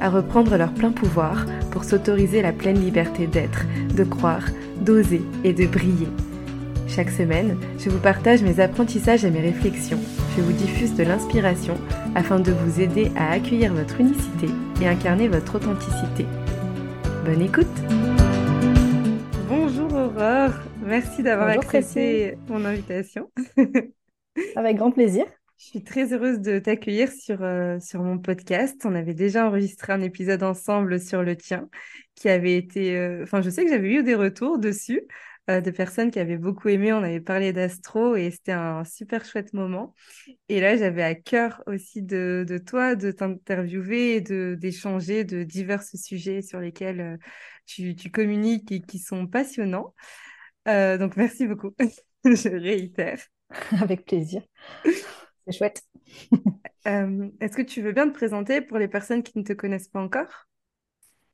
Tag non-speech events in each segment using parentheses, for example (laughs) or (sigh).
à reprendre leur plein pouvoir pour s'autoriser la pleine liberté d'être, de croire, d'oser et de briller. Chaque semaine, je vous partage mes apprentissages et mes réflexions. Je vous diffuse de l'inspiration afin de vous aider à accueillir votre unicité et incarner votre authenticité. Bonne écoute Bonjour Aurore, merci d'avoir accepté mon invitation. (laughs) Avec grand plaisir. Je suis très heureuse de t'accueillir sur, euh, sur mon podcast. On avait déjà enregistré un épisode ensemble sur le tien qui avait été... Euh, enfin, je sais que j'avais eu des retours dessus euh, de personnes qui avaient beaucoup aimé. On avait parlé d'astro et c'était un super chouette moment. Et là, j'avais à cœur aussi de, de toi, de t'interviewer et d'échanger de, divers sujets sur lesquels tu, tu communiques et qui sont passionnants. donc, merci beaucoup. (laughs) je réitère. Avec plaisir. C'est chouette. (laughs) Euh, est-ce que tu veux bien te présenter pour les personnes qui ne te connaissent pas encore?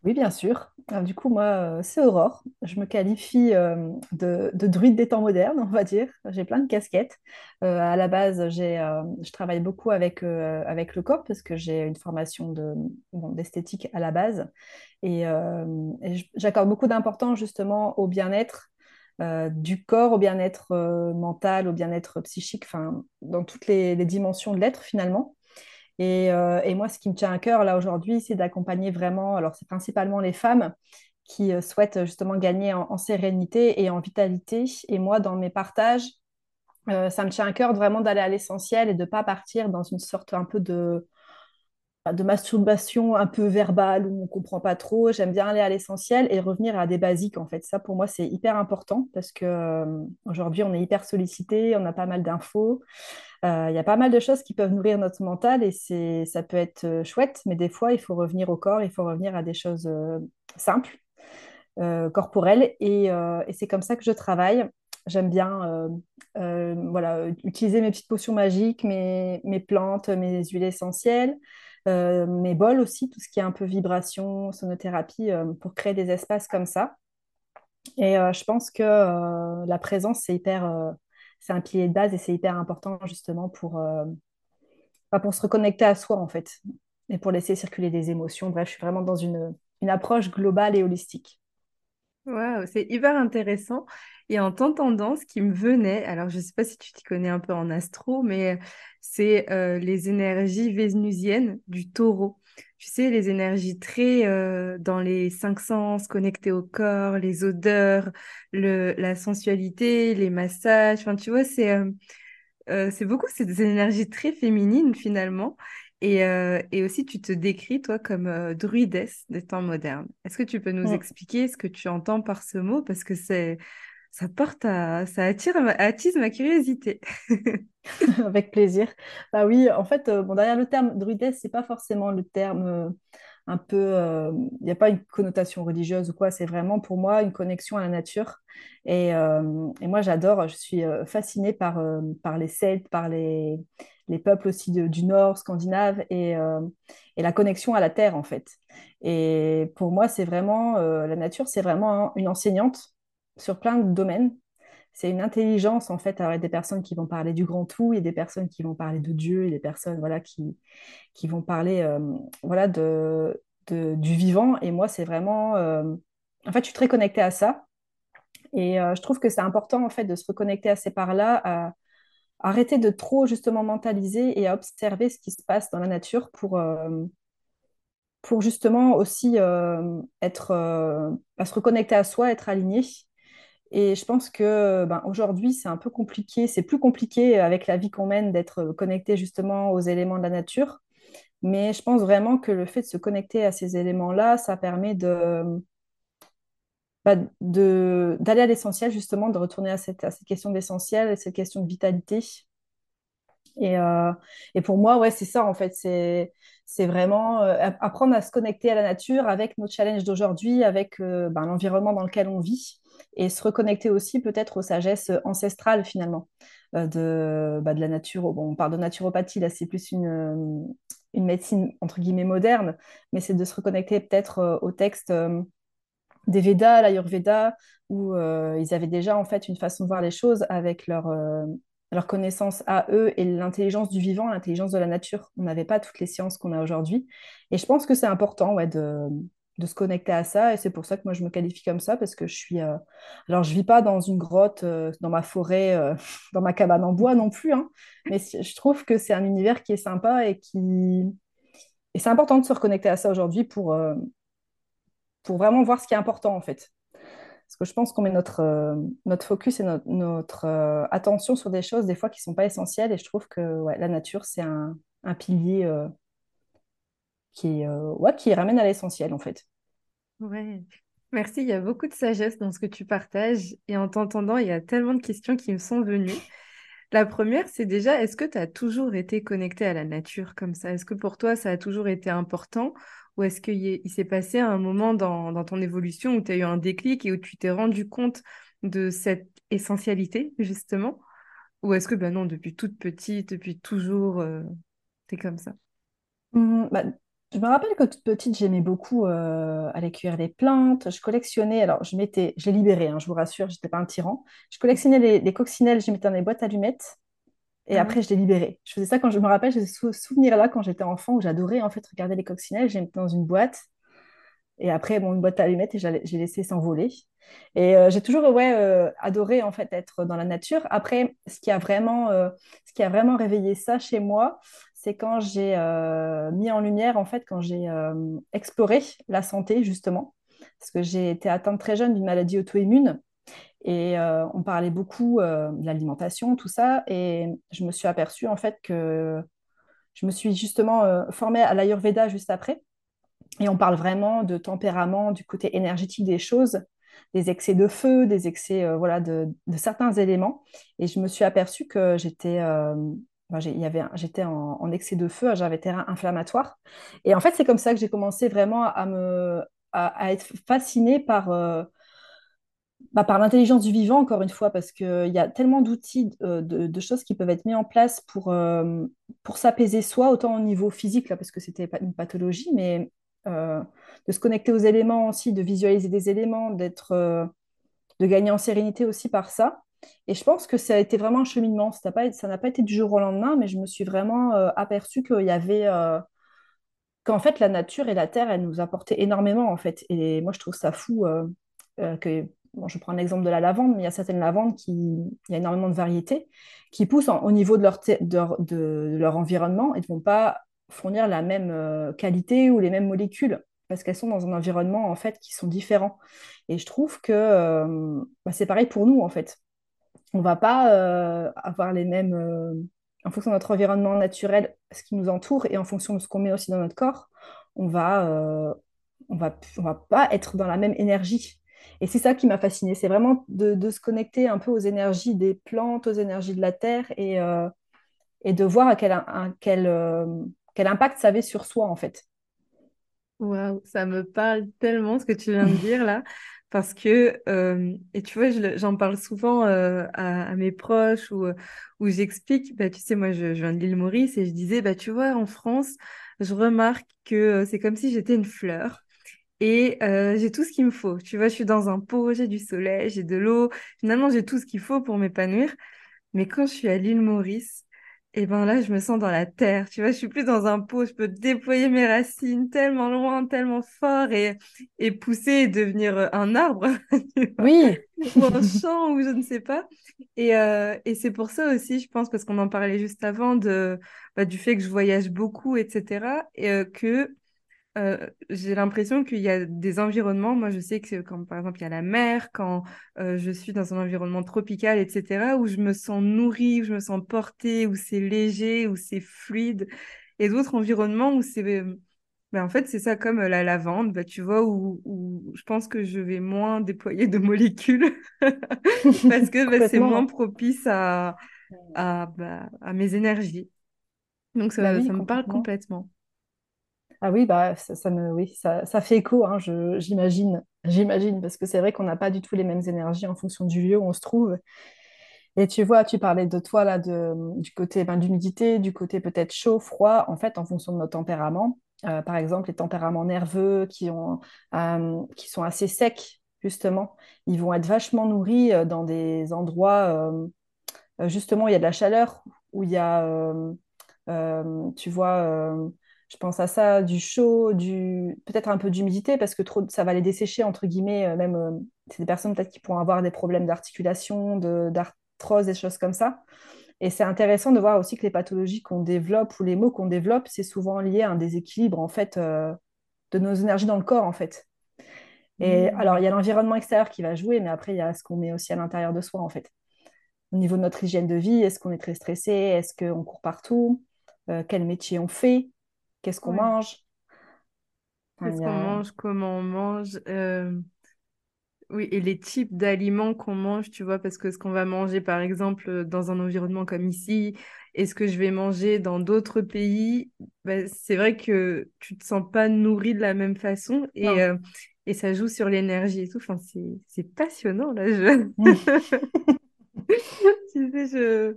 Oui, bien sûr. du coup, moi, euh, c'est Aurore. Je me qualifie euh, de, druide des temps modernes, on va dire. J'ai plein de casquettes. à la base, j'ai, je travaille beaucoup avec, avec le corps parce que j'ai une formation de, d'esthétique à la base. Et, et j'accorde beaucoup d'importance justement au bien-être euh, du corps au bien-être euh, mental, au bien-être psychique, enfin, dans toutes les, dimensions de l'être finalement. Euh, et, moi, ce qui me tient à cœur là aujourd'hui, c'est d'accompagner vraiment, alors c'est principalement les femmes qui souhaitent justement gagner en, sérénité et en vitalité. Et moi, dans mes partages, ça me tient à cœur vraiment d'aller à l'essentiel et de ne pas partir dans une sorte un peu de, de masturbation un peu verbale où on comprend pas trop. J'aime bien aller à l'essentiel et revenir à des basiques en fait. Ça pour moi c'est hyper important parce que euh, aujourd'hui on est hyper sollicité, on a pas mal d'infos. Euh, il y a pas mal de choses qui peuvent nourrir notre mental et c'est ça peut être euh, chouette, mais des fois il faut revenir au corps, il faut revenir à des choses simples, corporelles et, c'est comme ça que je travaille. J'aime bien voilà, utiliser mes petites potions magiques, mes, mes plantes, mes huiles essentielles. Euh, mes bols aussi, tout ce qui est un peu vibration, sonothérapie, euh, pour créer des espaces comme ça. Et euh, je pense que la présence, c'est hyper, c'est un pilier de base et c'est hyper important justement pour, bah, pour se reconnecter à soi en fait et pour laisser circuler des émotions. Bref, je suis vraiment dans une, une approche globale et holistique. Wow, c'est hyper intéressant. Et en t'entendant, ce qui me venait, alors je ne sais pas si tu t'y connais un peu en astro, mais c'est euh, les énergies vénusiennes du taureau. Tu sais, les énergies très euh, dans les cinq sens, connectées au corps, les odeurs, le, la sensualité, les massages. Enfin, tu vois, c'est euh, c'est beaucoup ces énergies très féminines finalement. Et, euh, et, aussi, tu te décris, toi, comme euh, druidesse des temps modernes. Est-ce que tu peux nous expliquer ce que tu entends par ce mot? Parce que c'est, ça porte à, ça attire, attise ma curiosité. (laughs) (laughs) Avec plaisir. Bah oui, en fait, euh, bon, derrière le terme druidesse, c'est pas forcément le terme un peu, il n'y a pas une connotation religieuse ou quoi, c'est vraiment pour moi une connexion à la nature. Et, et moi, j'adore, je suis fascinée par, par les Celtes, par les, les peuples aussi du Nord, scandinave, et, et, la connexion à la terre, en fait. Et pour moi, c'est vraiment, la nature, c'est vraiment une enseignante sur plein de domaines. C'est une intelligence, en fait, avec des personnes qui vont parler du grand tout, et des personnes qui vont parler de Dieu, et des personnes voilà, qui, qui vont parler voilà, de, du vivant. Et moi, c'est vraiment... en fait, je suis très connectée à ça. Et je trouve que c'est important, en fait, de se reconnecter à ces parts-là, arrêter de trop, justement, mentaliser et à observer ce qui se passe dans la nature pour pour justement aussi être, à se reconnecter à soi, être aligné. Et je pense que ben, aujourd'hui, c'est un peu compliqué, c'est plus compliqué avec la vie qu'on mène d'être connecté justement aux éléments de la nature. Mais je pense vraiment que le fait de se connecter à ces éléments-là, ça permet de, bah, d'aller à l'essentiel, justement, de retourner à cette, à cette question d'essentiel, à cette question de vitalité. Et, et pour moi, ouais, c'est ça en fait. C'est c'est vraiment apprendre à se connecter à la nature avec nos challenges d'aujourd'hui, avec ben, l'environnement dans lequel on vit et se reconnecter aussi peut-être aux sagesses ancestrales finalement de, bah, de la nature. Bon, on parle de naturopathie, là c'est plus une, une médecine entre guillemets moderne, mais c'est de se reconnecter peut-être au texte des Védas, l'Ayurveda, où euh, ils avaient déjà en fait une façon de voir les choses avec leur, euh, leur connaissance à eux et l'intelligence du vivant, l'intelligence de la nature. On n'avait pas toutes les sciences qu'on a aujourd'hui. Et je pense que c'est important ouais, de, de, se connecter à ça. Et c'est pour ça que moi, je me qualifie comme ça, parce que je suis... Euh, alors, je vis pas dans une grotte, dans ma forêt, (laughs) dans ma cabane en bois non plus, hein, mais je trouve que c'est un univers qui est sympa et qui... Et c'est important de se reconnecter à ça aujourd'hui pour pour vraiment voir ce qui est important en fait. Parce que je pense qu'on met notre, euh, notre focus et notre, euh, attention sur des choses des fois qui ne sont pas essentielles. Et je trouve que ouais, la nature, c'est un, pilier euh, qui, ouais, qui ramène à l'essentiel en fait. Ouais. Merci, il y a beaucoup de sagesse dans ce que tu partages. Et en t'entendant, il y a tellement de questions qui me sont venues. La première, c'est déjà, est-ce que tu as toujours été connecté à la nature comme ça? Est-ce que pour toi, ça a toujours été important? Ou est-ce qu'il s'est passé un moment dans, ton évolution où tu as eu un déclic et où tu t'es rendu compte de cette essentialité, justement? Ou est-ce que, ben non, depuis toute petite, depuis toujours, euh, tu es comme ça? Mmh, Je me rappelle que toute petite, j'aimais beaucoup euh, aller cueillir des plantes. Je collectionnais, alors je mettais, je les libérais, hein, je vous rassure, je n'étais pas un tyran. Je collectionnais les, les coccinelles, je les mettais dans les boîtes allumettes. Et ah après, je l'ai libéré. Je faisais ça quand je me rappelle, j'ai ce souvenir-là quand j'étais enfant où j'adorais en fait regarder les coccinelles. J'ai mis dans une boîte. Et après, bon, une boîte à allumettes et j'ai laissé s'envoler. Et euh, j'ai toujours ouais, euh, adoré en fait être dans la nature. Après, ce qui a vraiment, euh, ce qui a vraiment réveillé ça chez moi, c'est quand j'ai mis en lumière, en fait, quand j'ai exploré la santé, justement. Parce que j'ai été atteinte très jeune d'une maladie auto-immune. Et euh, on parlait beaucoup euh, de l'alimentation, tout ça. Et je me suis aperçue en fait que je me suis justement euh, formée à l'Ayurveda juste après. Et on parle vraiment de tempérament, du côté énergétique des choses, des excès de feu, des excès voilà, de, certains éléments. Et je me suis aperçue que j'étais j'étais en, excès de feu, j'avais terrain inflammatoire. Et en fait, c'est comme ça que j'ai commencé vraiment à, me, à être fascinée par bah, par l'intelligence du vivant, encore une fois, parce qu'il y a tellement d'outils, euh, de, choses qui peuvent être mis en place pour, euh, pour s'apaiser soi, autant au niveau physique, là, parce que c'était une pathologie, mais euh, de se connecter aux éléments aussi, de visualiser des éléments, de gagner en sérénité aussi par ça. Et je pense que ça a été vraiment un cheminement. Ça n'a pas, été du jour au lendemain, mais je me suis vraiment aperçue qu'il y avait qu'en fait la nature et la terre, elles nous apportaient énormément en fait. Et moi, je trouve ça fou que je prends l'exemple de la lavande, mais il y a certaines lavandes qui, il y a énormément de variétés, qui poussent au niveau de leur, de, leur environnement et ne vont pas fournir la même euh, qualité ou les mêmes molécules parce qu'elles sont dans un environnement en fait qui sont différents. Et je trouve que euh, bah, c'est pareil pour nous en fait. On ne va pas euh, avoir les mêmes, en fonction de notre environnement naturel, ce qui nous entoure et en fonction de ce qu'on met aussi dans notre corps, on va, on va, on va pas être dans la même énergie et c'est ça qui m'a fascinée, c'est vraiment de, se connecter un peu aux énergies des plantes, aux énergies de la terre et, euh, et de voir à quel, quel, euh, quel impact ça avait sur soi en fait. Waouh, ça me parle tellement ce que tu viens de dire là, (laughs) parce que, euh, et tu vois, j'en parle souvent à, mes proches ou où j'explique, bah, tu sais, moi je, viens de l'île Maurice et je disais, bah, tu vois, en France, je remarque que c'est comme si j'étais une fleur et euh, j'ai tout ce qu'il me faut. Tu vois, je suis dans un pot, j'ai du soleil, j'ai de l'eau. Finalement, j'ai tout ce qu'il faut pour m'épanouir. Mais quand je suis à l'île Maurice, et eh ben là, je me sens dans la terre. Tu vois, je suis plus dans un pot. Je peux déployer mes racines tellement loin, tellement fort et, et pousser et devenir euh, un arbre. (laughs) oui. (laughs) ou un (laughs) champ ou je ne sais pas. Et, euh, et c'est pour ça aussi, je pense, parce qu'on en parlait juste avant, de, bah, du fait que je voyage beaucoup, etc. Et que euh, j'ai l'impression qu'il y a des environnements, moi je sais que quand par exemple il y a la mer, quand euh, je suis dans un environnement tropical, etc., où je me sens nourrie, où je me sens portée, où c'est léger, où c'est fluide, et d'autres environnements où c'est... Ben, en fait, c'est ça comme la lavande, bah, tu vois, où, où, je pense que je vais moins (laughs) déployer de molécules (laughs) parce que bah, c'est moins propice à, à, à mes énergies. Donc Bah oui, ça me parle complètement. Ah oui, bah ça, oui, ça, fait écho, hein, j'imagine, j'imagine, parce que c'est vrai qu'on n'a pas du tout les mêmes énergies en fonction du lieu où on se trouve. Et tu vois, tu parlais de toi de, du côté ben, d'humidité, du côté peut-être chaud, froid, en fait, en fonction de notre tempérament. Euh, par exemple, les tempéraments nerveux qui ont, euh, sont assez secs, justement, ils vont être vachement nourris euh, dans des endroits, justement, où il y a de la chaleur, où il y a, tu vois, je pense à ça, du chaud, du peut-être un peu d'humidité, parce que trop, ça va les dessécher, entre guillemets, euh, même, euh, c'est des personnes peut-être qui pourront avoir des problèmes d'articulation, de, d'arthrose, des choses comme ça. Et c'est intéressant de voir aussi que les pathologies qu'on développe ou les maux qu'on développe, c'est souvent lié à un déséquilibre, en fait, euh, de nos énergies dans le corps, en fait. Et alors, il y a l'environnement extérieur qui va jouer, mais après, il y a ce qu'on met aussi à l'intérieur de soi, en fait. Au niveau de notre hygiène de vie, est-ce qu'on est très stressé, est-ce qu'on court partout, Euh, quel métier on fait, qu'est-ce qu'on Ouais. mange? Qu'est-ce qu'on mange, comment on mange, euh, oui, et les types d'aliments qu'on mange, tu vois, parce que ce qu'on va manger, par exemple, euh, dans un environnement comme ici, et ce que je vais manger dans d'autres pays, bah, c'est vrai que tu te sens pas nourri de la même façon et, euh, et ça joue sur l'énergie et tout. Enfin, c'est, c'est passionnant, là. Je... (laughs) Tu sais, je...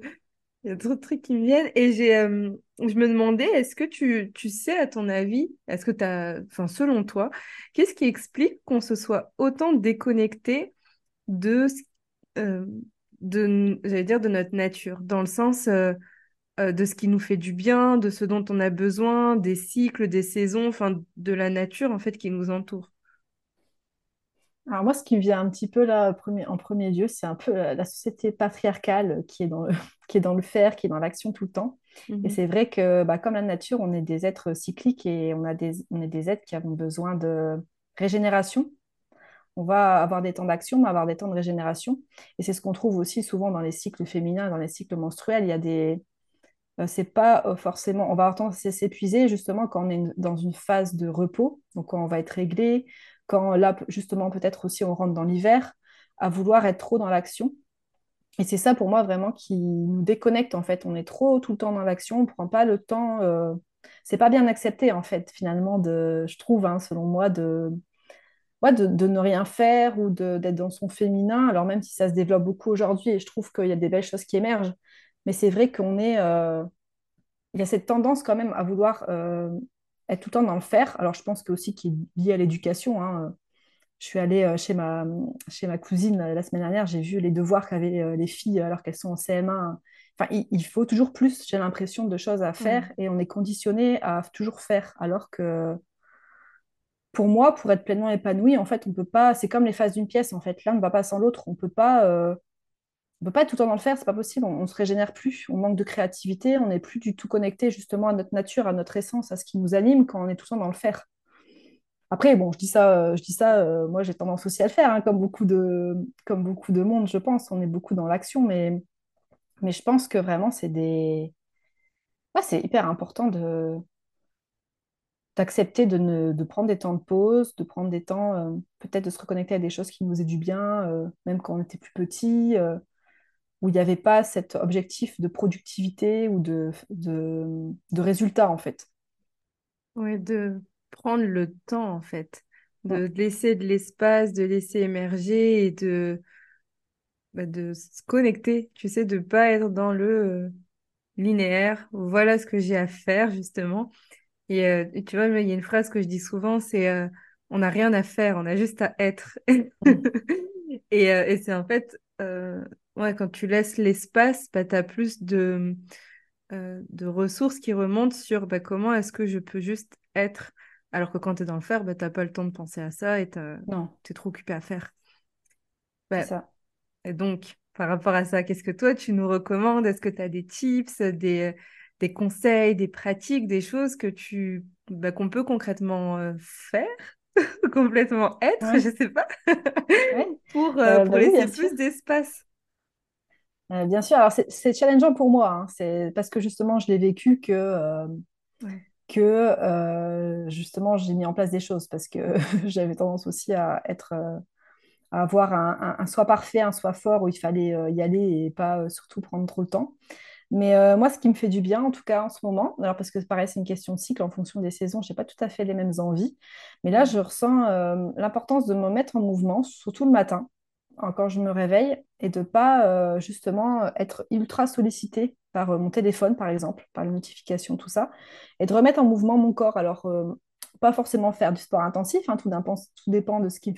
Il y a trop de trucs qui me viennent. Et euh, je me demandais, est-ce que tu, sais, à ton avis, est-ce que tu selon toi, qu'est-ce qui explique qu'on se soit autant déconnecté de, euh, de, dire, de notre nature, dans le sens euh, de ce qui nous fait du bien, de ce dont on a besoin, des cycles, des saisons, enfin, de la nature, en fait, qui nous entoure? Alors moi, ce qui me vient un petit peu là en premier lieu, c'est un peu la, la société patriarcale qui est dans le, (laughs) qui est dans le faire, qui est dans l'action tout le temps. Et Mhm. c'est vrai que bah, comme la nature, on est des êtres cycliques et on a des, on est des êtres qui ont besoin de régénération. On va avoir des temps d'action, mais avoir des temps de régénération. Et c'est ce qu'on trouve aussi souvent dans les cycles féminins, dans les cycles menstruels. Il y a des, euh, c'est pas euh, forcément, on va avoir tendance à s'épuiser justement quand on est dans une phase de repos, donc quand on va être réglé, quand là justement peut-être aussi on rentre dans l'hiver, à vouloir être trop dans l'action. Et c'est ça pour moi vraiment qui nous déconnecte en fait. On est trop tout le temps dans l'action, on prend pas le temps. euh, C'est pas bien accepté en fait finalement de, je trouve, hein, selon moi, de, ouais, de, ne rien faire ou d'être dans son féminin. Alors même si ça se développe beaucoup aujourd'hui et je trouve qu'il y a des belles choses qui émergent, mais c'est vrai qu'on est euh, il y a cette tendance quand même à vouloir euh, être tout le temps dans le faire. Alors, je pense que aussi qui est lié à l'éducation. hein. Je suis allée euh, chez ma, chez ma cousine euh, la semaine dernière, j'ai vu les devoirs qu'avaient euh, les filles alors qu'elles sont en CM1. Enfin, il, il faut toujours plus, j'ai l'impression, de choses à faire et on est conditionné à toujours faire. Alors que pour moi, pour être pleinement épanoui, en fait, on peut pas, c'est comme les phases d'une pièce, en fait, l'un ne va pas sans l'autre. On peut pas, euh, on peut pas être tout le temps dans le faire, c'est pas possible. On, on se régénère plus, on manque de créativité, on n'est plus du tout connecté justement à notre nature, à notre essence, à ce qui nous anime quand on est tout le temps dans le faire. Après, bon, je dis ça, euh, je dis ça, euh, moi j'ai tendance aussi à le faire, hein, comme beaucoup de, comme beaucoup de monde, je pense. On est beaucoup dans l'action, mais, mais je pense que vraiment c'est des, c'est hyper important de d'accepter de, ne, de prendre des temps de pause, de prendre des temps, euh, peut-être de se reconnecter à des choses qui nous faisaient du bien, même quand on était plus petit. Où il n'y avait pas cet objectif de productivité ou de, de, de résultat, en fait. Ouais, de prendre le temps, en fait, de laisser de l'espace, de laisser émerger et de, bah, de se connecter, tu sais, de pas être dans le euh, linéaire. Voilà ce que j'ai à faire, justement. Et, euh, et tu vois, il y a une phrase que je dis souvent, c'est euh, on n'a rien à faire, on a juste à être. Mm. (laughs) Et, et c'est en fait, ouais, quand tu laisses l'espace, bah, tu as plus de, euh, de ressources qui remontent sur bah, comment est-ce que je peux juste être? Alors que quand tu es dans le faire, bah, tu n'as pas le temps de penser à ça et tu es trop occupé à faire. Bah, ça. et donc, par rapport à ça, qu'est-ce que toi, tu nous recommandes? Est-ce que tu as des tips, des, des conseils, des pratiques, des choses que tu, bah, qu'on peut concrètement euh, faire, (laughs) complètement être, je Ouais, sais pas, ouais. (laughs) pour, euh, Euh, pour bah oui, laisser plus d'espace? Euh, bien sûr, alors c'est challengeant pour moi, hein. C'est parce que justement, je l'ai vécu que, euh, Ouais. que euh, justement, j'ai mis en place des choses parce que (laughs) j'avais tendance aussi à être, euh, avoir un, un, soi parfait, un soi fort où il fallait y aller et pas surtout prendre trop le temps. Mais moi, ce qui me fait du bien, en tout cas en ce moment, alors parce que pareil, c'est une question de cycle en fonction des saisons, je n'ai pas tout à fait les mêmes envies, mais là, je ressens l'importance de me mettre en mouvement, surtout le matin, quand je me réveille, et de ne pas justement être ultra sollicitée par mon téléphone, par exemple, par les notifications, tout ça, et de remettre en mouvement mon corps. Alors, pas forcément faire du sport intensif, hein, tout, tout, dépend de ce qui,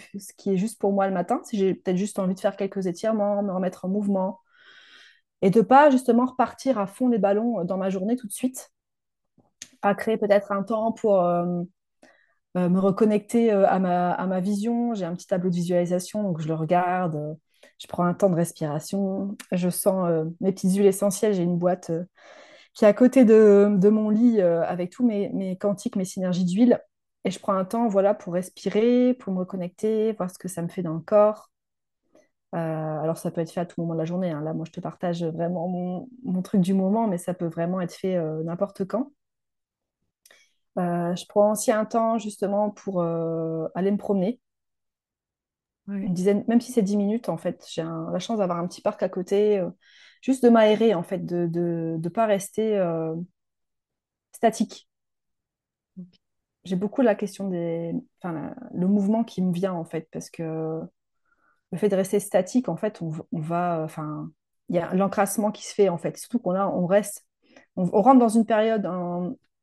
est juste pour moi le matin. Si j'ai peut-être juste envie de faire quelques étirements, me remettre en mouvement, et de pas justement repartir à fond les ballons dans ma journée tout de suite, à créer peut-être un temps pour euh, euh, me reconnecter euh, à ma, à ma vision. J'ai un petit tableau de visualisation, donc je le regarde, je prends un temps de respiration, je sens mes petites huiles essentielles, j'ai une boîte qui est à côté de, de mon lit avec tous mes, mes quantiques, mes synergies d'huile. Et je prends un temps voilà, pour respirer, pour me reconnecter, voir ce que ça me fait dans le corps. Euh, alors, ça peut être fait à tout moment de la journée. Hein. Là, moi, je te partage vraiment mon, truc du moment, mais ça peut vraiment être fait euh, n'importe quand. Euh, je prends aussi un temps justement pour aller me promener. Une dizaine, même si c'est 10 minutes, en fait, j'ai la chance d'avoir un petit parc à côté, juste de m'aérer, en fait, de ne pas rester statique. J'ai beaucoup la question des, enfin, le mouvement qui me vient, en fait, parce que le fait de rester statique, en fait, on, va, enfin, il y a l'encrassement qui se fait, en fait. Surtout qu'on a, on reste, on, rentre dans une période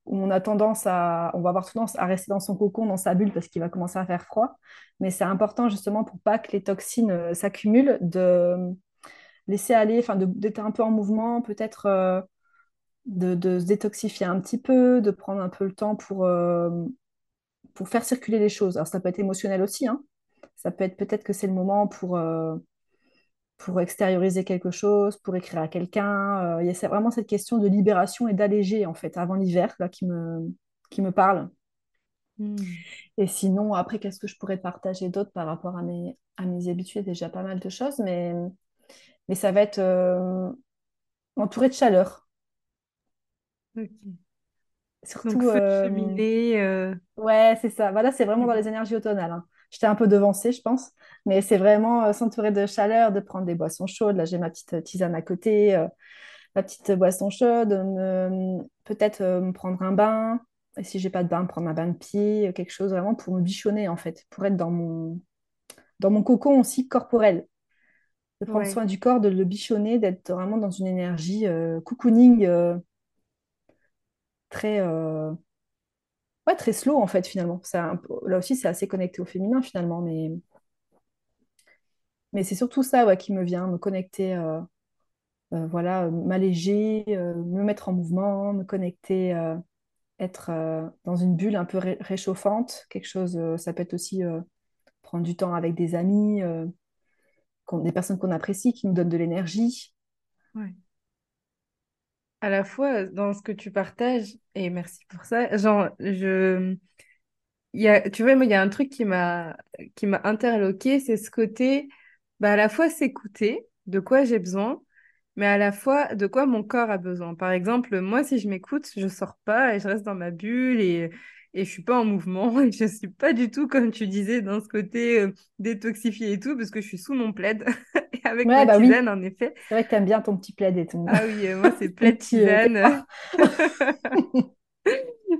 on a tendance à, on va avoir tendance à rester dans son cocon, dans sa bulle, parce qu'il va commencer à faire froid. Mais c'est important justement pour pas que les toxines euh, s'accumulent, de laisser aller, enfin, d'être un peu en mouvement, peut-être euh, de, se détoxifier un petit peu, de prendre un peu le temps pour, euh, faire circuler les choses. Alors ça peut être émotionnel aussi, hein, ça peut être peut-être que c'est le moment pour, pour extérioriser quelque chose, pour écrire à quelqu'un. Euh, il y a vraiment cette question de libération et d'alléger, en fait, avant l'hiver, là, qui me, qui me parle. Hmm. Et sinon, après, qu'est-ce que je pourrais partager d'autre par rapport à mes, à mes habitudes? Déjà pas mal de choses, mais, mais ça va être euh, entouré de chaleur. Surtout. Donc, cheminée. Ouais, c'est ça. Voilà, c'est vraiment dans les énergies automnales. Hein. J'étais un peu devancée, je pense. Mais c'est vraiment euh, s'entourer de chaleur, de prendre des boissons chaudes. Là, j'ai ma petite tisane à côté, euh, ma petite boisson chaude. Peut-être euh, me prendre un bain. Et si j'ai pas de bain, prendre un bain de pied, quelque chose vraiment pour me bichonner, en fait, pour être dans mon, dans mon cocon aussi corporel. De prendre soin du corps, de le bichonner, d'être vraiment dans une énergie cocooning très ouais, très slow en fait finalement. Là aussi, c'est assez connecté au féminin finalement, mais, c'est surtout ça ouais, qui me vient, me connecter, euh, euh, voilà, m'alléger, euh, me mettre en mouvement, me connecter, être dans une bulle un peu réchauffante. Quelque chose, ça peut être aussi prendre du temps avec des amis, des personnes qu'on apprécie, qui nous donnent de l'énergie. À la fois dans ce que tu partages, et merci pour ça, genre, je... Y a, tu vois, il y a un truc qui m'a qui m'a interloqué, c'est ce côté, bah, à la fois s'écouter, de quoi j'ai besoin, mais à la fois de quoi mon corps a besoin. Par exemple, moi, si je m'écoute, je sors pas et je reste dans ma bulle et, et je suis pas en mouvement (laughs) et je suis pas du tout, comme tu disais, dans ce côté euh, détoxifié et tout, parce que je suis sous mon plaid (laughs) avec ma bah tisane, en effet. C'est vrai que tu aimes bien ton petit plaid et tout. Ah oui, euh, moi, c'est (laughs) plaid tisane.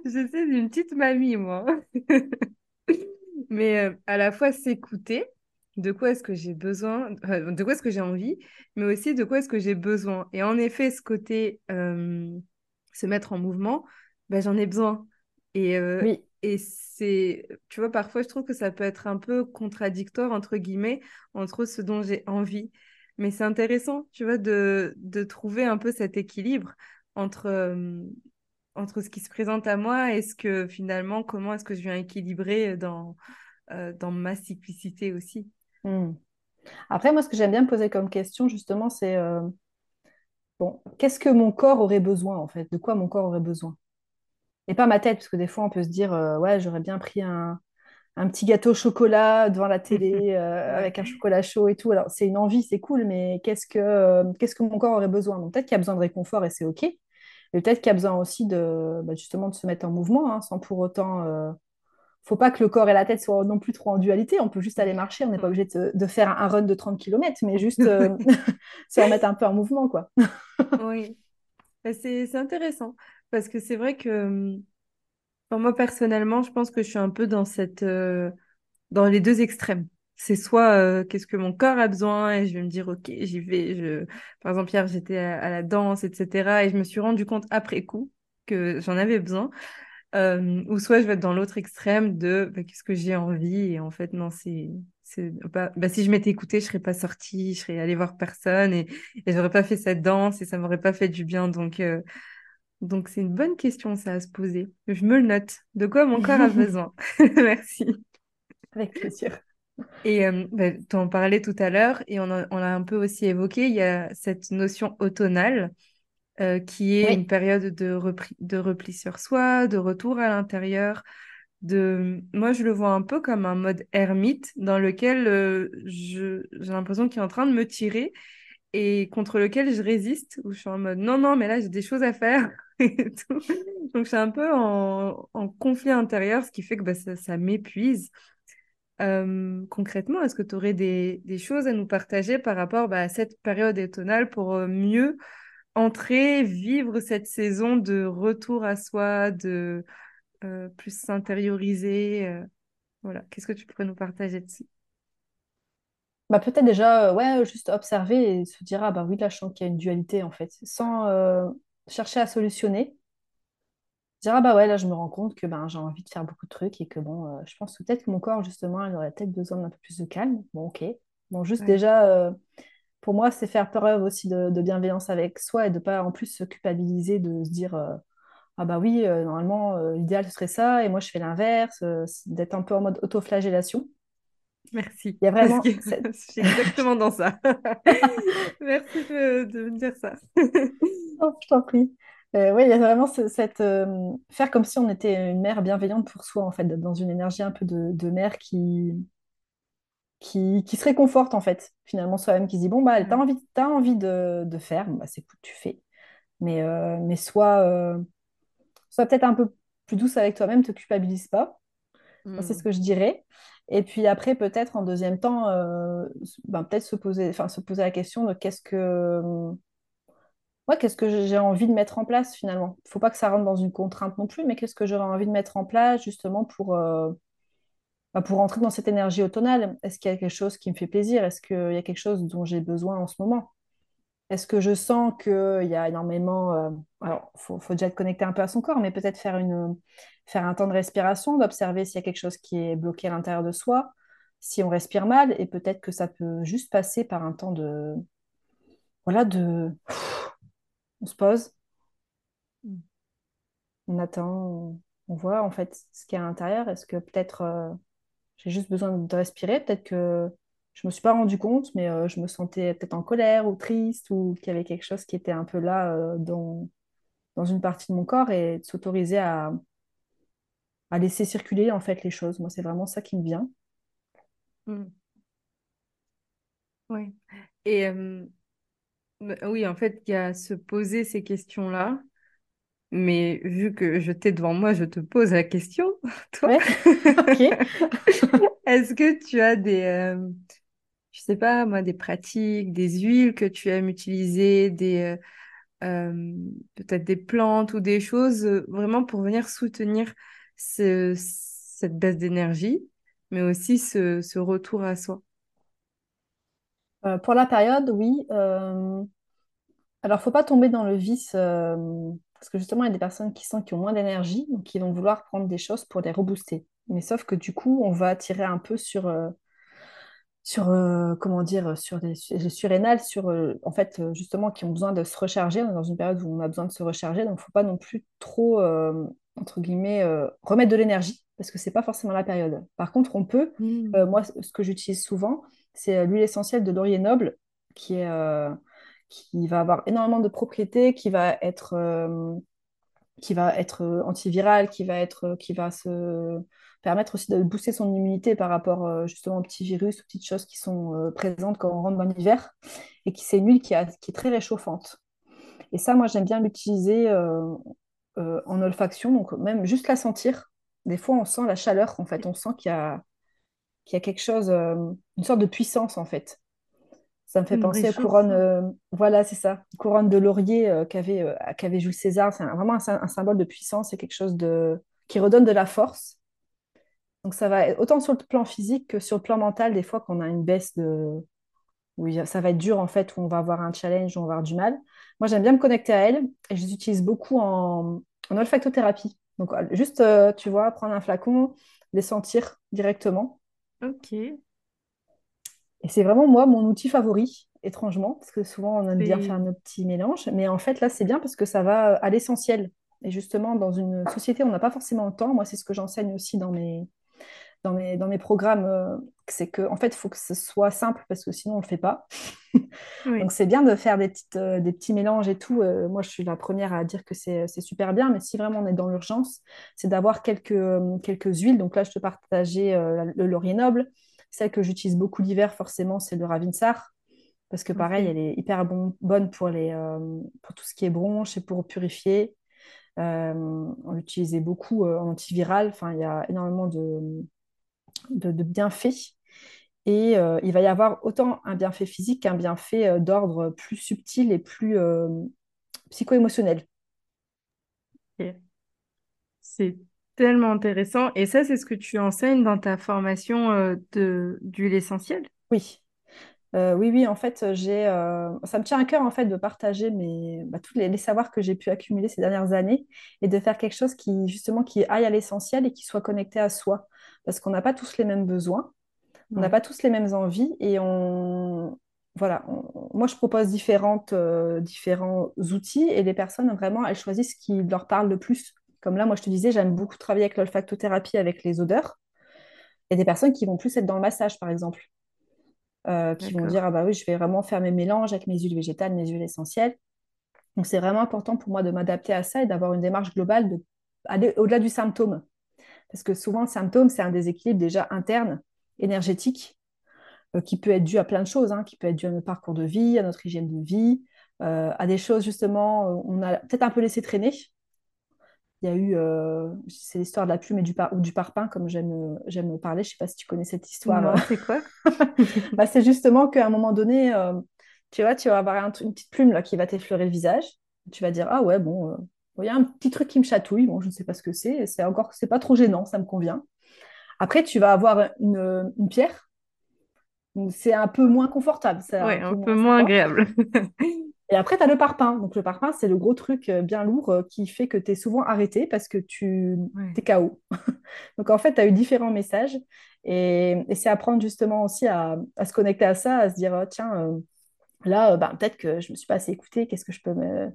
je sais, une petite mamie, moi. Mais euh, à la fois s'écouter, de quoi est-ce que j'ai besoin, de quoi est-ce que j'ai envie, mais aussi de quoi est-ce que j'ai besoin. Et en effet, ce côté se mettre en mouvement, ben, j'en ai besoin. Et, oui. et c'est, tu vois, parfois, je trouve que ça peut être un peu contradictoire, entre guillemets, entre ce dont j'ai envie. Mais c'est intéressant, tu vois, de, de, trouver un peu cet équilibre entre, entre ce qui se présente à moi et ce que finalement, comment est-ce que je viens équilibrer dans, dans ma cyclicité aussi. Mmh. Après, moi, ce que j'aime bien poser comme question, justement, c'est bon, qu'est-ce que mon corps aurait besoin, en fait? De quoi mon corps aurait besoin? Et pas ma tête, parce que des fois, on peut se dire, euh, ouais, j'aurais bien pris un, petit gâteau au chocolat devant la télé (laughs) euh, avec un chocolat chaud et tout. Alors, c'est une envie, c'est cool, mais qu'est-ce que, euh, qu'est-ce que mon corps aurait besoin? Donc, peut-être qu'il y a besoin de réconfort et c'est OK. Mais peut-être qu'il y a besoin aussi de, bah, justement, de se mettre en mouvement, hein, sans pour autant faut pas que le corps et la tête soient non plus trop en dualité. On peut juste aller marcher. On n'est pas obligé de, faire un run de 30 km, mais juste (laughs) (laughs) se remettre un peu en mouvement, quoi. oui. Bah, c'est intéressant parce que c'est vrai que moi, personnellement, je pense que je suis un peu dans cette, dans les deux extrêmes. C'est soit qu'est-ce que mon corps a besoin et je vais me dire ok j'y vais. Je... Par exemple hier j'étais à, la danse etc et je me suis rendu compte après coup que j'en avais besoin. Ou soit je vais être dans l'autre extrême de bah, qu'est-ce que j'ai envie et en fait non c'est bah, si je m'étais écoutée je serais pas sortie je serais allée voir personne et, et j'aurais pas fait cette danse et ça m'aurait pas fait du bien donc donc, c'est une bonne question, ça, à se poser. Je me le note. De quoi mon corps a (laughs) besoin? (laughs) Merci. Avec plaisir. Et euh, bah, tu en parlais tout à l'heure, et on l'a un peu aussi évoqué, il y a cette notion automnale, euh, qui est une période de, repli, de repli sur soi, de retour à l'intérieur. De... Moi, je le vois un peu comme un mode ermite dans lequel euh, j'ai l'impression qu'il est en train de me tirer et contre lequel je résiste, où je suis en mode non, non, mais là, j'ai des choses à faire. (laughs) Donc, je suis un peu en, conflit intérieur, ce qui fait que bah, ça, m'épuise. Concrètement, est-ce que tu aurais des, choses à nous partager par rapport bah, à cette période étonale pour mieux entrer, vivre cette saison de retour à soi, de plus s'intérioriser Voilà, qu'est-ce que tu pourrais nous partager dessus bah, peut-être déjà, ouais, juste observer et se dire, ah bah oui, là, je sens qu'il y a une dualité en fait, sans, chercher à solutionner. Dire, ah bah ouais, là, je me rends compte que ben, j'ai envie de faire beaucoup de trucs et que bon, euh, je pense peut-être que mon corps, justement, il aurait peut-être besoin d'un peu plus de calme. Bon, ok. Bon, juste déjà, euh, pour moi, c'est faire preuve aussi de, bienveillance avec soi et de pas en plus se culpabiliser, de se dire, euh, ah bah oui, normalement, l'idéal, ce serait ça, et moi, je fais l'inverse, d'être un peu en mode autoflagellation. Merci. Il y a vraiment. (laughs) Je suis exactement dans ça. (laughs) Merci de, me dire ça. (laughs) oh, je t'en prie. Euh, oui, il y a vraiment cette. Euh, faire comme si on était une mère bienveillante pour soi, en fait, dans une énergie un peu de, mère qui, qui, qui, se réconforte, en fait, finalement, soi-même, qui se dit bon, bah, t'as envie, as envie de, de faire, bah, c'est cool, tu fais. Mais, euh, mais soit, soit peut-être un peu plus douce avec toi-même, te culpabilise pas. C'est ce hmm. que je dirais. Et puis après, peut-être en deuxième temps, euh, ben, peut-être se poser, enfin, se poser la question de qu'est-ce que, ouais, qu'est-ce que j'ai envie de mettre en place finalement. Il ne faut pas que ça rentre dans une contrainte non plus, mais qu'est-ce que j'aurais envie de mettre en place justement pour, euh, ben, pour entrer dans cette énergie automnale? Est-ce qu'il y a quelque chose qui me fait plaisir? Est-ce qu'il y a quelque chose dont j'ai besoin en ce moment? Est-ce que je sens qu'il y a énormément... Euh, alors, il faut, déjà être connecté un peu à son corps, mais peut-être faire faire un temps de respiration, d'observer s'il y a quelque chose qui est bloqué à l'intérieur de soi, si on respire mal, et peut-être que ça peut juste passer par un temps de... Voilà, de... On se pose, on attend, on voit en fait ce qu'il y a à l'intérieur. Est-ce que peut-être euh, j'ai juste besoin de respirer? Peut-être que je ne me suis pas rendu compte, mais euh, je me sentais peut-être en colère ou triste ou qu'il y avait quelque chose qui était un peu là euh, dans, dans une partie de mon corps et de s'autoriser à, à laisser circuler en fait les choses. Moi, c'est vraiment ça qui me vient. Mm. Oui. Et euh, oui, en fait, il y a se poser ces questions-là. Mais vu que je t'ai devant moi, je te pose la question, (laughs) toi. (laughs) Est-ce que tu as des, sais pas, moi, des pratiques, des huiles que tu aimes utiliser, des, euh, peut-être des plantes ou des choses vraiment pour venir soutenir cette baisse d'énergie, mais aussi ce, retour à soi euh, Pour la période, oui. Euh, alors, faut pas tomber dans le vice, euh, parce que justement, il y a des personnes qui sentent qui ont moins d'énergie, donc qui vont vouloir prendre des choses pour les rebooster. Mais sauf que du coup, on va tirer un peu sur sur comment dire sur les, surrénales sur en fait justement qui ont besoin de se recharger on est dans une période où on a besoin de se recharger donc il ne faut pas non plus trop entre guillemets, euh, remettre de l'énergie, parce que c'est pas forcément la période. Par contre, on peut, mmh. euh, moi, ce que j'utilise souvent, c'est euh, l'huile essentielle de laurier noble, qui, est, qui va avoir énormément de propriétés, qui va être, qui va être antivirale, qui va, être, qui va se permettre aussi de booster son immunité par rapport justement aux petits virus, aux petites choses qui sont présentes quand on rentre dans l'hiver, et qui c'est une huile qui, qui, est très réchauffante. Et ça, moi, j'aime bien l'utiliser euh, en olfaction, donc même juste la sentir, des fois, on sent la chaleur, en fait. On sent qu'il y a, qu'il y a quelque chose, euh, une sorte de puissance, en fait. Ça me fait Une penser aux réchauffe. couronnes, euh, voilà, c'est ça, couronne de laurier euh, qu'avait euh, qu'avait Jules César. C'est vraiment un, un symbole de puissance, c'est quelque chose de, qui redonne de la force. Donc ça va être autant sur le plan physique que sur le plan mental, des fois qu'on a une baisse de... Oui, ça va être dur en fait, où on va avoir un challenge, où on va avoir du mal. Moi, j'aime bien me connecter à elles et je les utilise beaucoup en, en olfactothérapie. Donc euh, juste, euh, tu vois, prendre un flacon, les sentir directement. Ok. Et c'est vraiment moi mon outil favori, étrangement, parce que souvent on aime bien faire nos petits mélanges. Mais en fait, là, c'est bien parce que ça va euh, à l'essentiel. Et justement, dans une société, où on n'a pas forcément le temps. Moi, c'est ce que j'enseigne aussi dans mes, dans mes, dans mes programmes. euh, c'est que, en fait, il faut que ce soit simple parce que sinon, on ne le fait pas. (laughs) Donc, c'est bien de faire des, petites, euh, des petits mélanges et tout. Euh, moi, je suis la première à dire que c'est super bien. Mais si vraiment on est dans l'urgence, c'est d'avoir quelques, quelques huiles. Donc là, je te partageais le laurier noble. Celle que j'utilise beaucoup l'hiver, forcément, c'est le ravinsar. Parce que pareil, elle est hyper bon- bonne pour, les, pour tout ce qui est bronche et pour purifier. On l'utilisait beaucoup en antiviral. Enfin, il y a énormément de, de, de bienfaits. Et euh, il va y avoir autant un bienfait physique qu'un bienfait euh, d'ordre plus subtil et plus euh, psycho-émotionnel. C'est tellement intéressant. Et ça, c'est ce que tu enseignes dans ta formation euh, de d'huile essentielle? Oui. Oui, oui, en fait, j'ai, ça me tient à cœur en fait de partager mes, bah, tous les, les savoirs que j'ai pu accumuler ces dernières années et de faire quelque chose qui justement qui aille à l'essentiel et qui soit connecté à soi. Parce qu'on n'a pas tous les mêmes besoins. On n'a Ouais. pas tous les mêmes envies et on, voilà, on- moi je propose différentes, euh, différents outils et les personnes vraiment elles choisissent ce qui leur parle le plus. Comme là, moi je te disais, j'aime beaucoup travailler avec l'olfactothérapie, avec les odeurs. Il y a des personnes qui vont plus être dans le massage par exemple, euh, qui vont dire ah bah oui, je vais vraiment faire mes mélanges avec mes huiles végétales, mes huiles essentielles. Donc c'est vraiment important pour moi de m'adapter à ça et d'avoir une démarche globale, de aller au-delà du symptôme. Parce que souvent le symptôme, c'est un déséquilibre déjà interne, énergétique euh, qui peut être dû à plein de choses, hein, qui peut être dû à notre parcours de vie, à notre hygiène de vie, euh, à des choses justement, on a peut-être un peu laissé traîner. Il y a eu, euh, c'est l'histoire de la plume et du, par- ou du parpaing, comme j'aime j'aime parler. Je ne sais pas si tu connais cette histoire. Non, c'est quoi? (laughs) Bah, c'est justement qu'à un moment donné, tu vois, tu vas avoir un- une petite plume là, qui va t'effleurer le visage. Tu vas dire, ah ouais, bon, il y a un petit truc qui me chatouille. Bon, je ne sais pas ce que c'est. C'est encore, c'est pas trop gênant, ça me convient. Après, tu vas avoir une, une pierre. C'est un peu moins confortable, c'est un peu un peu moins agréable. (laughs) Et après, tu as le parpaing. Donc, le parpaing, c'est le gros truc euh, bien lourd euh, qui fait que tu es souvent arrêté parce que tu Ouais. es KO. (laughs) Donc, en fait, tu as eu différents messages. Et, et c'est apprendre justement aussi à, à se connecter à ça, à se dire, oh, tiens, euh, là, bah, peut-être que je ne me suis pas assez écoutée. Qu'est-ce que je peux me-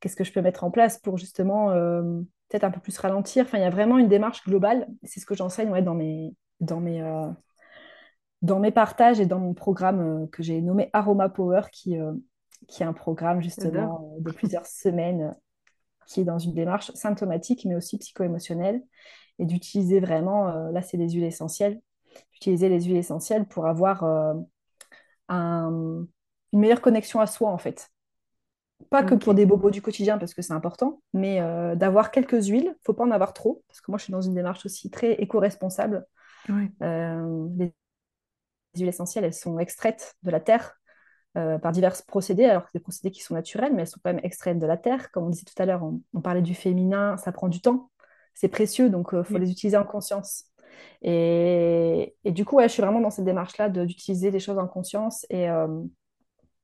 qu'est-ce que je peux mettre en place pour justement euh, peut-être un peu plus ralentir. Enfin, il y a vraiment une démarche globale. C'est ce que j'enseigne ouais, dans mes, dans mes, euh, dans mes partages et dans mon programme euh, que j'ai nommé Aroma Power, qui, euh, qui est un programme justement de plusieurs semaines qui est dans une démarche symptomatique mais aussi psycho-émotionnelle et d'utiliser vraiment, là c'est les huiles essentielles, d'utiliser les huiles essentielles pour avoir un- une meilleure connexion à soi en fait. Pas que pour des bobos du quotidien parce que c'est important, mais euh, d'avoir quelques huiles, faut pas en avoir trop parce que moi je suis dans une démarche aussi très éco-responsable. Euh, les huiles essentielles, elles sont extraites de la terre euh, par divers procédés, alors que des procédés qui sont naturels, mais elles sont quand même extraites de la terre. Comme on disait tout à l'heure, on, on parlait du féminin, ça prend du temps, c'est précieux, donc il faut Oui. les utiliser en conscience. Et, et du coup, ouais, je suis vraiment dans cette démarche-là d'utiliser les choses en conscience et,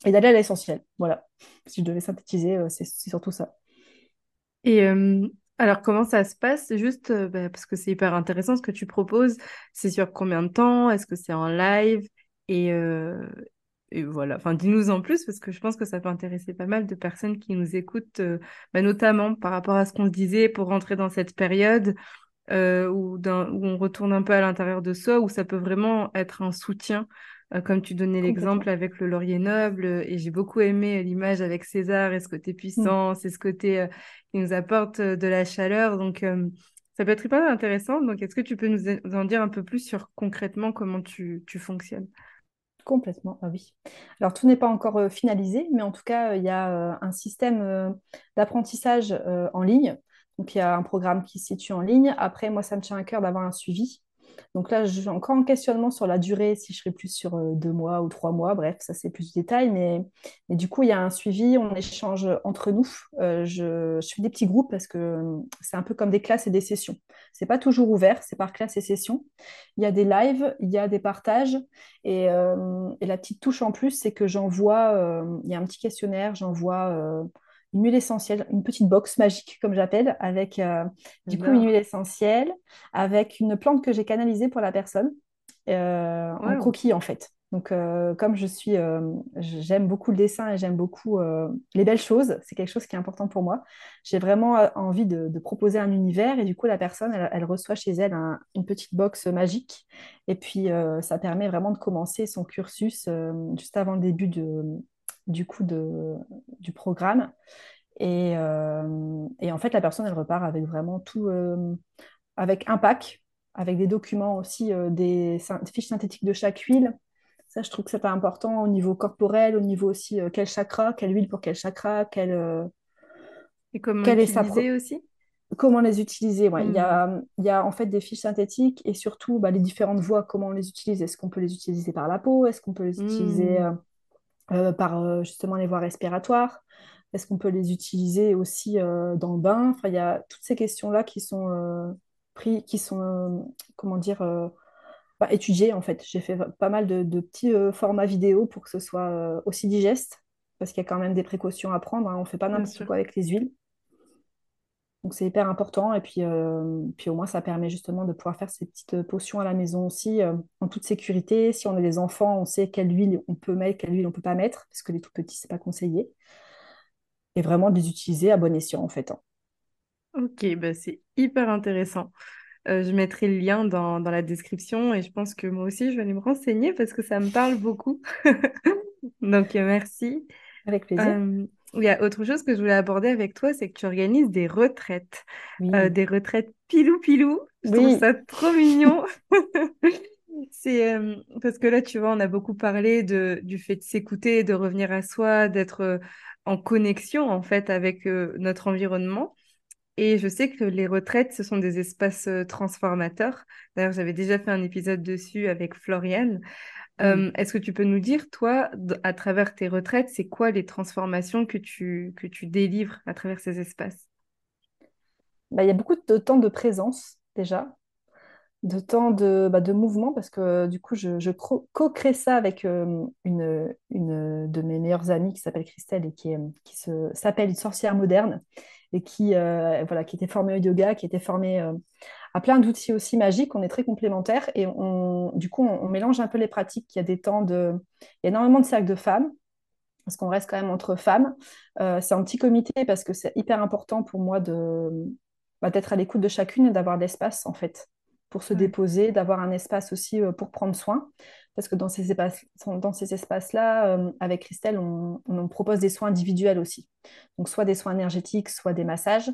et d'aller à l'essentiel. Voilà. Si je devais synthétiser, euh, c'est surtout ça. Et euh, alors, comment ça se passe? Juste euh, bah, parce que c'est hyper intéressant ce que tu proposes. C'est sur combien de temps? Est-ce que c'est en live? Et, voilà. Enfin, dis-nous en plus parce que je pense que ça peut intéresser pas mal de personnes qui nous écoutent, bah, notamment par rapport à ce qu'on disait pour rentrer dans cette période où, on retourne un peu à l'intérieur de soi, où ça peut vraiment être un soutien, comme tu donnais l'exemple avec le laurier noble. euh, Et j'ai beaucoup aimé euh, l'image avec César et ce côté Mm. puissant, c'est ce côté euh, qui nous apporte euh, de la chaleur. Donc, euh, ça peut être hyper intéressant. Donc, est-ce que tu peux nous en dire un peu plus sur concrètement comment tu, tu fonctionnes? Complètement, ah oui. Alors, tout n'est pas encore euh, finalisé, mais en tout cas, euh, il y a euh, un système euh, d'apprentissage euh, en ligne. Donc, il y a un programme qui se situe en ligne. Après, moi, ça me tient à cœur d'avoir un suivi. Donc là, je suis encore en questionnement sur la durée, si je serai plus sur euh, deux mois ou trois mois. Bref, ça, c'est plus de détails. Mais, mais, du coup, il y a un suivi, on échange entre nous. Euh, je, je, fais des petits groupes parce que euh, c'est un peu comme des classes et des sessions. C'est pas toujours ouvert, c'est par classe et session. Il y a des lives, il y a des partages. Et, et la petite touche en plus, c'est que j'envoie, il y a un petit questionnaire, j'envoie une huile essentielle, une petite box magique, comme j'appelle, avec euh, du coup une huile essentielle, avec une plante que j'ai canalisée pour la personne, euh, en croquis en fait. Donc, euh, comme je suis, j'aime beaucoup le dessin et j'aime beaucoup les belles choses, c'est quelque chose qui est important pour moi. J'ai vraiment envie de, proposer un univers et du coup, la personne, elle, reçoit chez elle une petite box magique. Et puis, ça permet vraiment de commencer son cursus juste avant le début de, du coup de, du programme. Et, euh, et, en fait, la personne, elle repart avec vraiment tout, euh, avec un pack, avec des documents aussi, euh, des, fiches synthétiques de chaque huile. Ça, je trouve que c'est important au niveau corporel, au niveau aussi quel chakra, quelle huile pour quel chakra, quelle, et comment quelle utiliser est aussi? Comment les utiliser ouais. il, y a, hmm. il y a en fait des fiches synthétiques et surtout bah, les différentes voies, comment on les utilise. Est-ce qu'on peut les utiliser par la peau? Est-ce qu'on peut les utiliser hmm. Par euh, justement les voies respiratoires Est-ce qu'on peut les utiliser aussi euh, dans le bain? Enfin, il y a toutes ces questions-là qui sont pris, qui sont comment dire bah, étudiées en fait. J'ai fait pas mal de, petits formats vidéo pour que ce soit aussi digeste, parce qu'il y a quand même des précautions à prendre. Hein. On ne fait pas n'importe quoi avec les huiles. Donc c'est hyper important. Et puis, euh, puis au moins, ça permet justement de pouvoir faire ces petites potions à la maison aussi, euh, en toute sécurité. Si on a des enfants, on sait quelle huile on peut mettre, quelle huile on ne peut pas mettre, parce que les tout petits, c'est pas conseillé. Et vraiment de les utiliser à bon escient, en fait. Hein. Ok, bah c'est hyper intéressant. Euh, je mettrai le lien dans, dans, la description et je pense que moi aussi, je vais aller me renseigner parce que ça me parle beaucoup. (laughs) Donc, merci. Avec plaisir. Il y a autre chose que je voulais aborder avec toi, c'est que tu organises des retraites, euh, des retraites pilou-pilou. Je trouve ça trop mignon. (laughs) c'est euh, parce que là, tu vois, on a beaucoup parlé de, du fait de s'écouter, de revenir à soi, d'être euh, en connexion en fait avec notre environnement. Et je sais que les retraites, ce sont des espaces transformateurs. D'ailleurs, j'avais déjà fait un épisode dessus avec Floriane. Est-ce que tu peux nous dire, toi, à travers tes retraites, c'est quoi les transformations que tu, que tu délivres à travers ces espaces? Bah, Il y a beaucoup de temps de présence déjà, de temps de, bah, de mouvement, parce que du coup, je, co-crée ça avec une, une de mes meilleures amies qui s'appelle Christelle et qui, qui s'appelle une sorcière moderne et qui, euh, voilà, qui était formée au yoga, qui était formée euh, à plein d'outils aussi magiques. On est très complémentaires et on, du coup, on, mélange un peu les pratiques. Il y a des temps de, il y a énormément de cercles de femmes parce qu'on reste quand même entre femmes. Euh, c'est un petit comité parce que c'est hyper important pour moi de bah, d'être à l'écoute de chacune et d'avoir de l'espace en fait pour se déposer, d'avoir un espace aussi pour prendre soin. Parce que dans ces, espaces, dans ces espaces-là, avec Christelle, on, on, propose des soins individuels aussi. Donc, soit des soins énergétiques, soit des massages.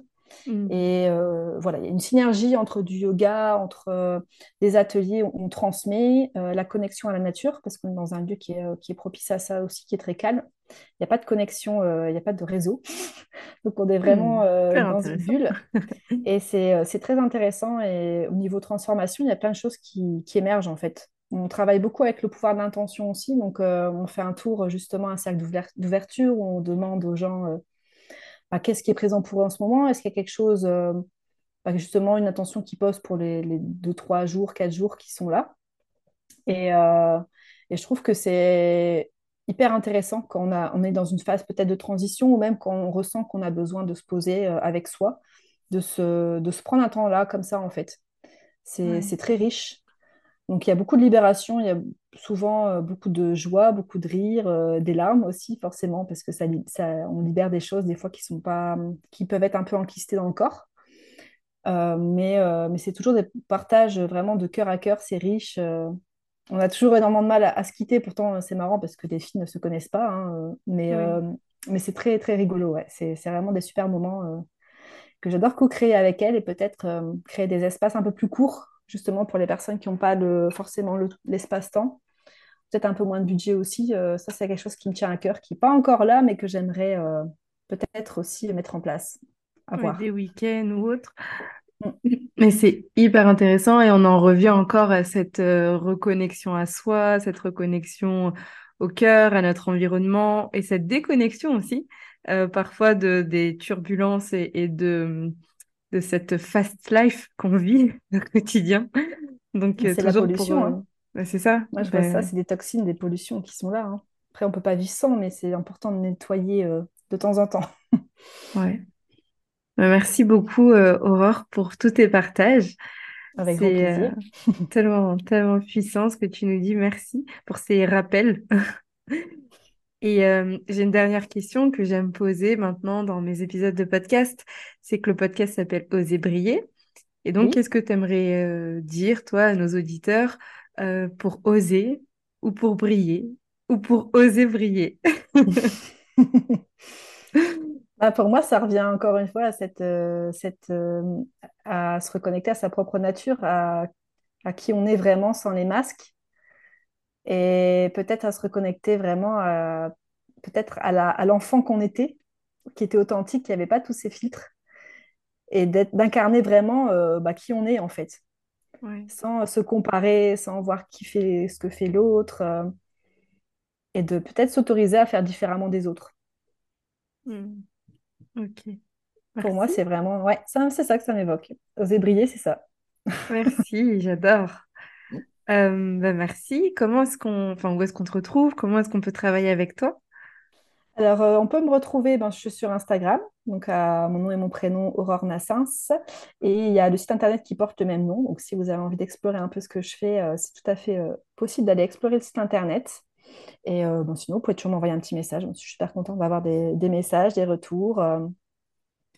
Mm. Et euh, voilà, il y a une synergie entre du yoga, entre euh, des ateliers où on transmet euh, la connexion à la nature, parce qu'on est dans un lieu qui est, qui est, propice à ça aussi, qui est très calme. Il n'y a pas de connexion, il n'y a pas de réseau. (laughs) Donc on est vraiment mm. dans une bulle. (laughs) et c'est très intéressant. Et au niveau transformation, il y a plein de choses qui, qui émergent en fait. On travaille beaucoup avec le pouvoir de l'intention aussi. Donc, on fait un tour, justement, un cercle d'ouverture où on demande aux gens qu'est-ce qui est présent pour eux en ce moment? Est-ce qu'il y a quelque chose, euh, justement, une attention qui pose pour les, les deux, trois jours, quatre jours qui sont là? Et, euh, et je trouve que c'est hyper intéressant quand on, a, on est dans une phase peut-être de transition ou même quand on ressent qu'on a besoin de se poser euh, avec soi, de se, de se prendre un temps là comme ça en fait. C'est très riche. Donc il y a beaucoup de libération, il y a souvent euh, beaucoup de joie, beaucoup de rire, euh, des larmes aussi forcément parce que ça, ça, on libère des choses des fois qui sont pas, qui peuvent être un peu enquistées dans le corps. Euh, mais, mais c'est toujours des partages vraiment de cœur à cœur, c'est riche. on a toujours énormément de mal à, se quitter, pourtant c'est marrant parce que les filles ne se connaissent pas, hein, mais, mais c'est très très rigolo. Ouais. C'est vraiment des super moments que j'adore co-créer avec elles et peut-être créer des espaces un peu plus courts justement pour les personnes qui n'ont pas le, forcément l'espace-temps. Peut-être un peu moins de budget aussi. Euh, ça, c'est quelque chose qui me tient à cœur, qui n'est pas encore là, mais que j'aimerais euh, peut-être aussi mettre en place. à voir. Des week-ends ou autres. Mais c'est hyper intéressant et on en revient encore à cette euh, reconnexion à soi, cette reconnexion au cœur, à notre environnement et cette déconnexion aussi, euh, parfois de, des turbulences et, de, de cette fast life qu'on vit (laughs) au quotidien. Donc, c'est la pollution. Hein. Bah, c'est ça. Moi, je vois ça, c'est des toxines, des pollutions qui sont là. Hein. Après, on peut pas vivre sans, mais c'est important de nettoyer de temps en temps. (laughs) ouais. Bah, merci beaucoup, euh, Aurore, pour tous tes partages. Avec grand plaisir. Euh, tellement, tellement puissant ce que tu nous dis. Merci pour ces rappels. (laughs) Et euh, j'ai une dernière question que j'aime poser maintenant dans mes épisodes de podcast. C'est que le podcast s'appelle Oser briller. Et donc, qu'est-ce que tu aimerais dire, toi, à nos auditeurs, pour oser ou pour briller ou pour oser briller? (laughs) Bah, pour moi, ça revient encore une fois à, cette, euh, cette, euh, à se reconnecter à sa propre nature, à, à, qui on est vraiment sans les masques, et peut-être à se reconnecter vraiment à, peut-être à l'enfant qu'on était, qui était authentique, qui n'avait pas tous ces filtres, et d'incarner vraiment euh, bah, qui on est en fait, sans se comparer, sans voir qui fait ce que fait l'autre, et de peut-être s'autoriser à faire différemment des autres. Hmm. Ok. Pour moi, c'est vraiment, ouais, c'est ça que ça m'évoque. Oser briller, c'est ça. Merci, j'adore. Euh, bah, merci. Comment est-ce qu'on, enfin, où est-ce qu'on te retrouve? Comment est-ce qu'on peut travailler avec toi? Alors, euh, on peut me retrouver, ben, je suis sur Instagram, donc à mon nom et mon prénom, Aurore Nassens. Et il y a le site internet qui porte le même nom. Donc, si vous avez envie d'explorer un peu ce que je fais, euh, c'est tout à fait possible d'aller explorer le site internet. Et sinon, vous pouvez toujours m'envoyer un petit message. Je suis super contente d'avoir des, des messages, des retours.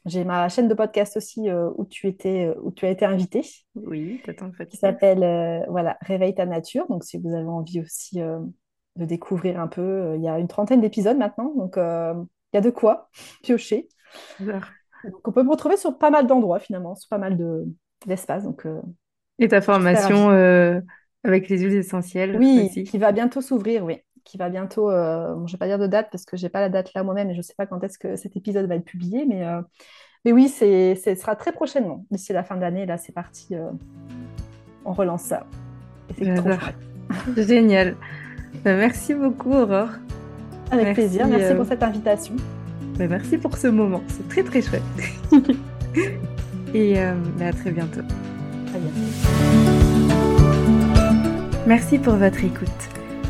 J'ai ma chaîne de podcast aussi euh, où tu étais, euh, où tu as été invité. Oui, t'attends Qui s'appelle euh, voilà Réveille ta nature. Donc si vous avez envie aussi de découvrir un peu, il y a une trentaine d'épisodes maintenant, donc il y a de quoi piocher. Donc, on peut me retrouver sur pas mal d'endroits finalement, sur pas mal de d'espaces. Donc et ta formation avec les huiles essentielles oui, qui va bientôt s'ouvrir, oui qui va bientôt, euh, je ne vais pas dire de date parce que je n'ai pas la date là moi-même et je ne sais pas quand est-ce que cet épisode va être publié, mais, euh, mais oui, ce sera très prochainement. D'ici la fin d'année, là, c'est parti. Euh, on relance ça. (laughs) Génial. Ben, merci beaucoup, Aurore. Avec plaisir. Merci pour cette invitation. Ben, merci pour ce moment. C'est très, très chouette. (laughs) et ben, à très bientôt. À bientôt. Merci pour votre écoute.